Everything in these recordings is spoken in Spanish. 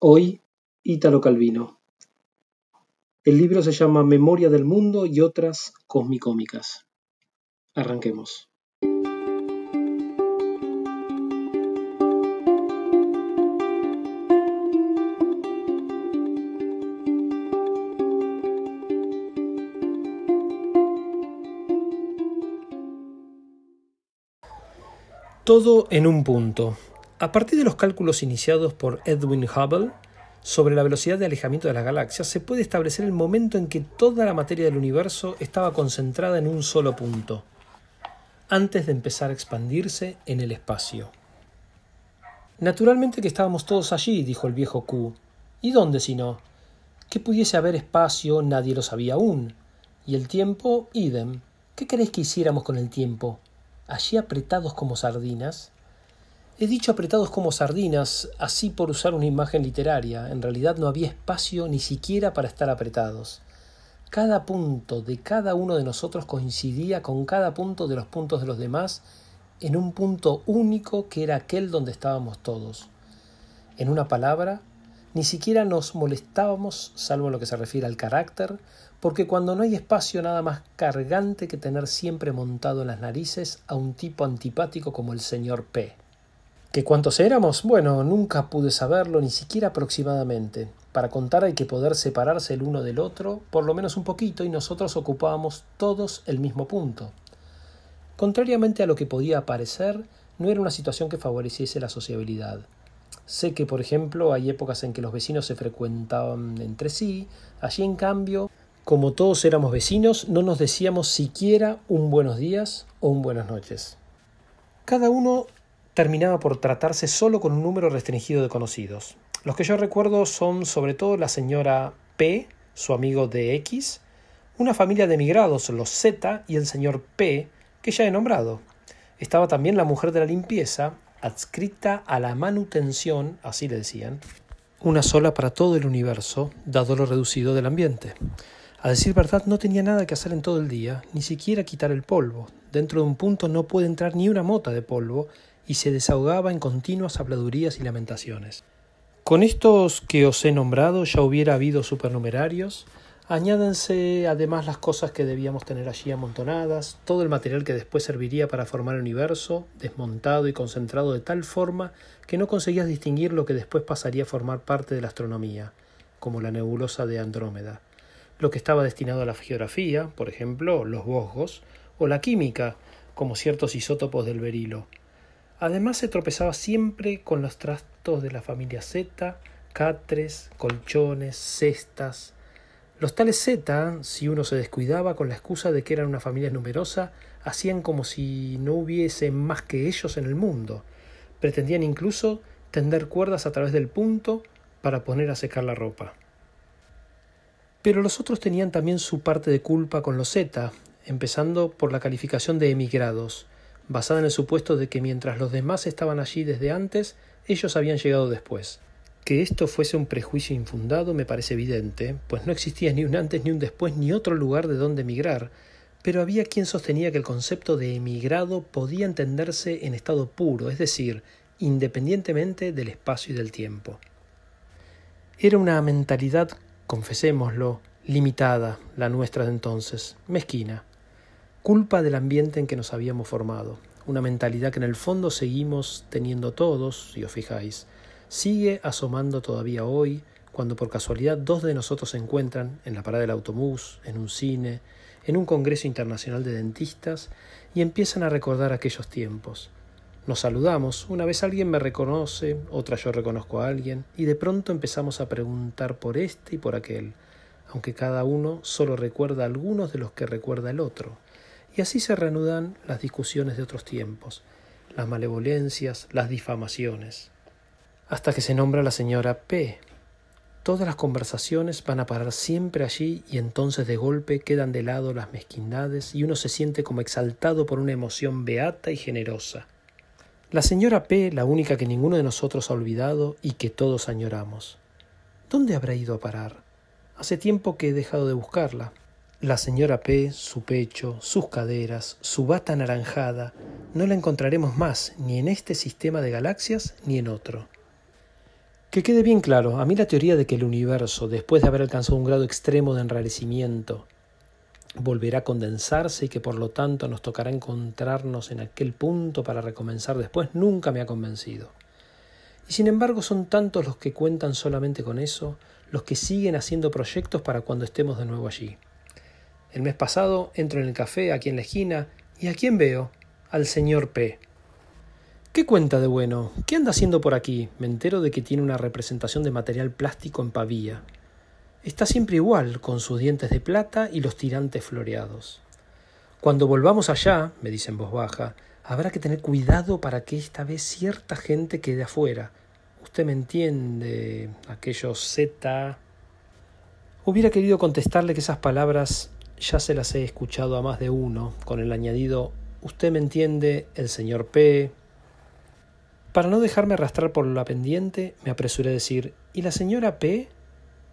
Hoy, Ítalo Calvino. El libro se llama Memoria del Mundo y otras cosmicómicas. Arranquemos. Todo en un punto. A partir de los cálculos iniciados por Edwin Hubble sobre la velocidad de alejamiento de las galaxias, se puede establecer el momento en que toda la materia del universo estaba concentrada en un solo punto, antes de empezar a expandirse en el espacio. Naturalmente que estábamos todos allí, dijo el viejo Q. ¿Y dónde si no? Que pudiese haber espacio nadie lo sabía aún. Y el tiempo, idem. ¿Qué queréis que hiciéramos con el tiempo? allí apretados como sardinas. He dicho apretados como sardinas, así por usar una imagen literaria. En realidad no había espacio ni siquiera para estar apretados. Cada punto de cada uno de nosotros coincidía con cada punto de los puntos de los demás en un punto único que era aquel donde estábamos todos. En una palabra, ni siquiera nos molestábamos, salvo lo que se refiere al carácter, porque cuando no hay espacio nada más cargante que tener siempre montado en las narices a un tipo antipático como el señor P. ¿Que cuántos éramos? Bueno, nunca pude saberlo, ni siquiera aproximadamente. Para contar hay que poder separarse el uno del otro, por lo menos un poquito, y nosotros ocupábamos todos el mismo punto. Contrariamente a lo que podía parecer, no era una situación que favoreciese la sociabilidad. Sé que, por ejemplo, hay épocas en que los vecinos se frecuentaban entre sí, allí en cambio como todos éramos vecinos, no nos decíamos siquiera un buenos días o un buenas noches. Cada uno terminaba por tratarse solo con un número restringido de conocidos. Los que yo recuerdo son sobre todo la señora P, su amigo de X, una familia de emigrados, los Z, y el señor P, que ya he nombrado. Estaba también la mujer de la limpieza, adscrita a la manutención, así le decían, una sola para todo el universo, dado lo reducido del ambiente. A decir verdad, no tenía nada que hacer en todo el día, ni siquiera quitar el polvo. Dentro de un punto no puede entrar ni una mota de polvo, y se desahogaba en continuas habladurías y lamentaciones. Con estos que os he nombrado ya hubiera habido supernumerarios, añádense además las cosas que debíamos tener allí amontonadas, todo el material que después serviría para formar el universo, desmontado y concentrado de tal forma que no conseguías distinguir lo que después pasaría a formar parte de la astronomía, como la nebulosa de Andrómeda lo que estaba destinado a la geografía, por ejemplo, los bosgos, o la química, como ciertos isótopos del berilo. Además se tropezaba siempre con los trastos de la familia Z, catres, colchones, cestas. Los tales Z, si uno se descuidaba con la excusa de que eran una familia numerosa, hacían como si no hubiese más que ellos en el mundo. Pretendían incluso tender cuerdas a través del punto para poner a secar la ropa. Pero los otros tenían también su parte de culpa con los Z, empezando por la calificación de emigrados, basada en el supuesto de que mientras los demás estaban allí desde antes, ellos habían llegado después. Que esto fuese un prejuicio infundado me parece evidente, pues no existía ni un antes ni un después ni otro lugar de donde emigrar, pero había quien sostenía que el concepto de emigrado podía entenderse en estado puro, es decir, independientemente del espacio y del tiempo. Era una mentalidad confesémoslo, limitada, la nuestra de entonces, mezquina, culpa del ambiente en que nos habíamos formado, una mentalidad que en el fondo seguimos teniendo todos, si os fijáis, sigue asomando todavía hoy, cuando por casualidad dos de nosotros se encuentran en la parada del autobús, en un cine, en un congreso internacional de dentistas, y empiezan a recordar aquellos tiempos, nos saludamos, una vez alguien me reconoce, otra yo reconozco a alguien, y de pronto empezamos a preguntar por este y por aquel, aunque cada uno solo recuerda algunos de los que recuerda el otro. Y así se reanudan las discusiones de otros tiempos, las malevolencias, las difamaciones, hasta que se nombra la señora P. Todas las conversaciones van a parar siempre allí y entonces de golpe quedan de lado las mezquindades y uno se siente como exaltado por una emoción beata y generosa la señora P, la única que ninguno de nosotros ha olvidado y que todos añoramos. ¿Dónde habrá ido a parar? Hace tiempo que he dejado de buscarla. La señora P, su pecho, sus caderas, su bata anaranjada, no la encontraremos más ni en este sistema de galaxias ni en otro. Que quede bien claro, a mí la teoría de que el universo, después de haber alcanzado un grado extremo de enrarecimiento, volverá a condensarse y que por lo tanto nos tocará encontrarnos en aquel punto para recomenzar después, nunca me ha convencido. Y sin embargo son tantos los que cuentan solamente con eso, los que siguen haciendo proyectos para cuando estemos de nuevo allí. El mes pasado entro en el café aquí en la esquina y ¿a quién veo? Al señor P. ¿Qué cuenta de bueno? ¿Qué anda haciendo por aquí? Me entero de que tiene una representación de material plástico en Pavía. Está siempre igual, con sus dientes de plata y los tirantes floreados. Cuando volvamos allá, me dice en voz baja, habrá que tener cuidado para que esta vez cierta gente quede afuera. Usted me entiende, aquellos Z. Hubiera querido contestarle que esas palabras ya se las he escuchado a más de uno, con el añadido Usted me entiende, el señor P, para no dejarme arrastrar por la pendiente, me apresuré a decir ¿Y la señora P?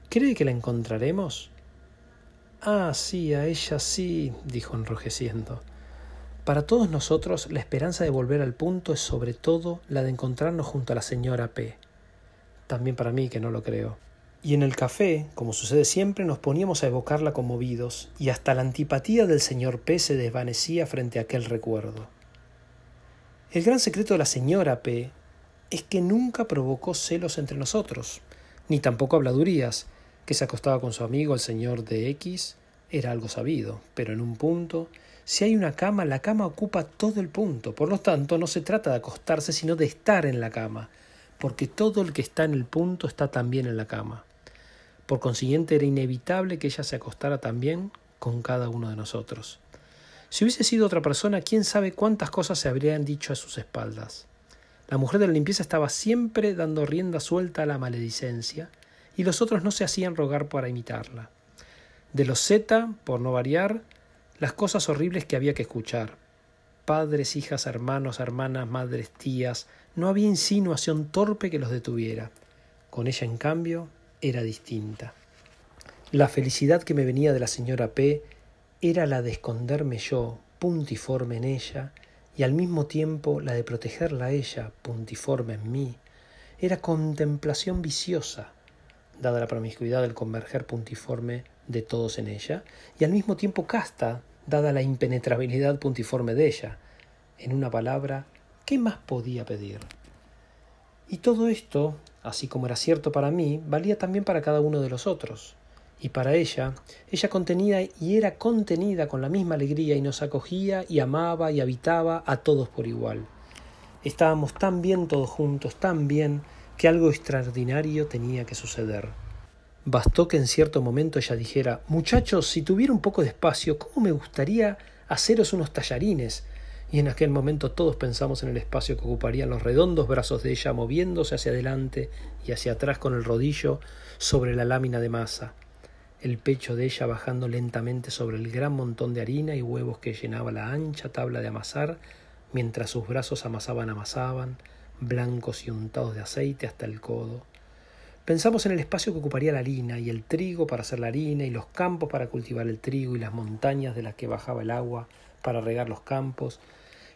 ¿Cree que la encontraremos? Ah, sí, a ella sí, dijo enrojeciendo. Para todos nosotros, la esperanza de volver al punto es sobre todo la de encontrarnos junto a la señora P. También para mí, que no lo creo. Y en el café, como sucede siempre, nos poníamos a evocarla conmovidos, y hasta la antipatía del señor P se desvanecía frente a aquel recuerdo. El gran secreto de la señora P es que nunca provocó celos entre nosotros, ni tampoco habladurías, que se acostaba con su amigo el señor de X, era algo sabido, pero en un punto, si hay una cama, la cama ocupa todo el punto, por lo tanto no se trata de acostarse, sino de estar en la cama, porque todo el que está en el punto está también en la cama. Por consiguiente era inevitable que ella se acostara también con cada uno de nosotros. Si hubiese sido otra persona, quién sabe cuántas cosas se habrían dicho a sus espaldas. La mujer de la limpieza estaba siempre dando rienda suelta a la maledicencia, y los otros no se hacían rogar para imitarla. De los Z, por no variar, las cosas horribles que había que escuchar. Padres, hijas, hermanos, hermanas, madres, tías, no había insinuación torpe que los detuviera. Con ella, en cambio, era distinta. La felicidad que me venía de la señora P era la de esconderme yo, puntiforme en ella, y al mismo tiempo la de protegerla a ella, puntiforme en mí. Era contemplación viciosa, dada la promiscuidad del converger puntiforme de todos en ella, y al mismo tiempo casta, dada la impenetrabilidad puntiforme de ella. En una palabra, ¿qué más podía pedir? Y todo esto, así como era cierto para mí, valía también para cada uno de los otros y para ella, ella contenía y era contenida con la misma alegría y nos acogía y amaba y habitaba a todos por igual. Estábamos tan bien todos juntos, tan bien, que algo extraordinario tenía que suceder. Bastó que en cierto momento ella dijera Muchachos, si tuviera un poco de espacio, ¿cómo me gustaría haceros unos tallarines? Y en aquel momento todos pensamos en el espacio que ocuparían los redondos brazos de ella moviéndose hacia adelante y hacia atrás con el rodillo sobre la lámina de masa el pecho de ella bajando lentamente sobre el gran montón de harina y huevos que llenaba la ancha tabla de amasar, mientras sus brazos amasaban, amasaban, blancos y untados de aceite hasta el codo. Pensamos en el espacio que ocuparía la harina y el trigo para hacer la harina y los campos para cultivar el trigo y las montañas de las que bajaba el agua para regar los campos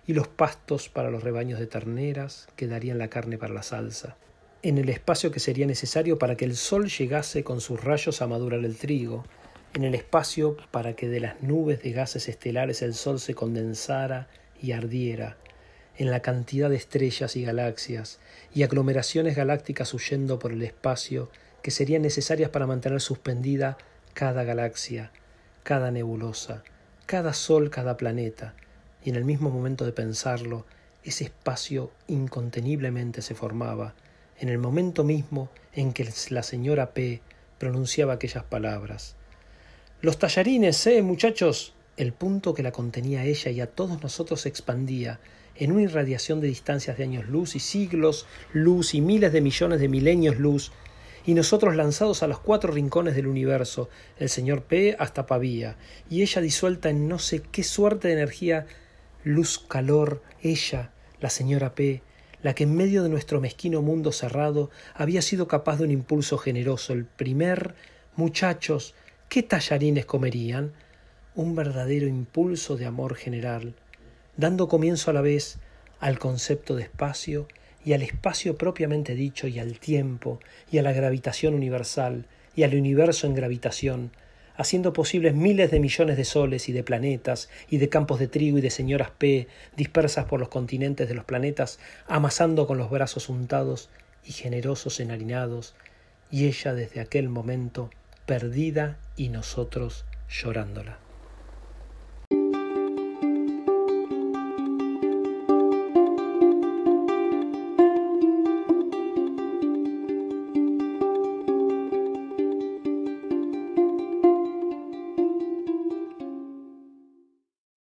y los pastos para los rebaños de terneras que darían la carne para la salsa en el espacio que sería necesario para que el sol llegase con sus rayos a madurar el trigo, en el espacio para que de las nubes de gases estelares el sol se condensara y ardiera, en la cantidad de estrellas y galaxias, y aglomeraciones galácticas huyendo por el espacio que serían necesarias para mantener suspendida cada galaxia, cada nebulosa, cada sol, cada planeta, y en el mismo momento de pensarlo, ese espacio inconteniblemente se formaba, en el momento mismo en que la señora P pronunciaba aquellas palabras. Los tallarines, eh, muchachos. El punto que la contenía ella y a todos nosotros se expandía en una irradiación de distancias de años luz y siglos luz y miles de millones de milenios luz, y nosotros lanzados a los cuatro rincones del universo, el señor P hasta Pavía, y ella disuelta en no sé qué suerte de energía, luz, calor, ella, la señora P, la que en medio de nuestro mezquino mundo cerrado había sido capaz de un impulso generoso, el primer muchachos, ¿qué tallarines comerían? Un verdadero impulso de amor general, dando comienzo a la vez al concepto de espacio y al espacio propiamente dicho, y al tiempo, y a la gravitación universal, y al universo en gravitación, haciendo posibles miles de millones de soles y de planetas, y de campos de trigo y de señoras P, dispersas por los continentes de los planetas, amasando con los brazos untados y generosos enharinados, y ella desde aquel momento perdida y nosotros llorándola.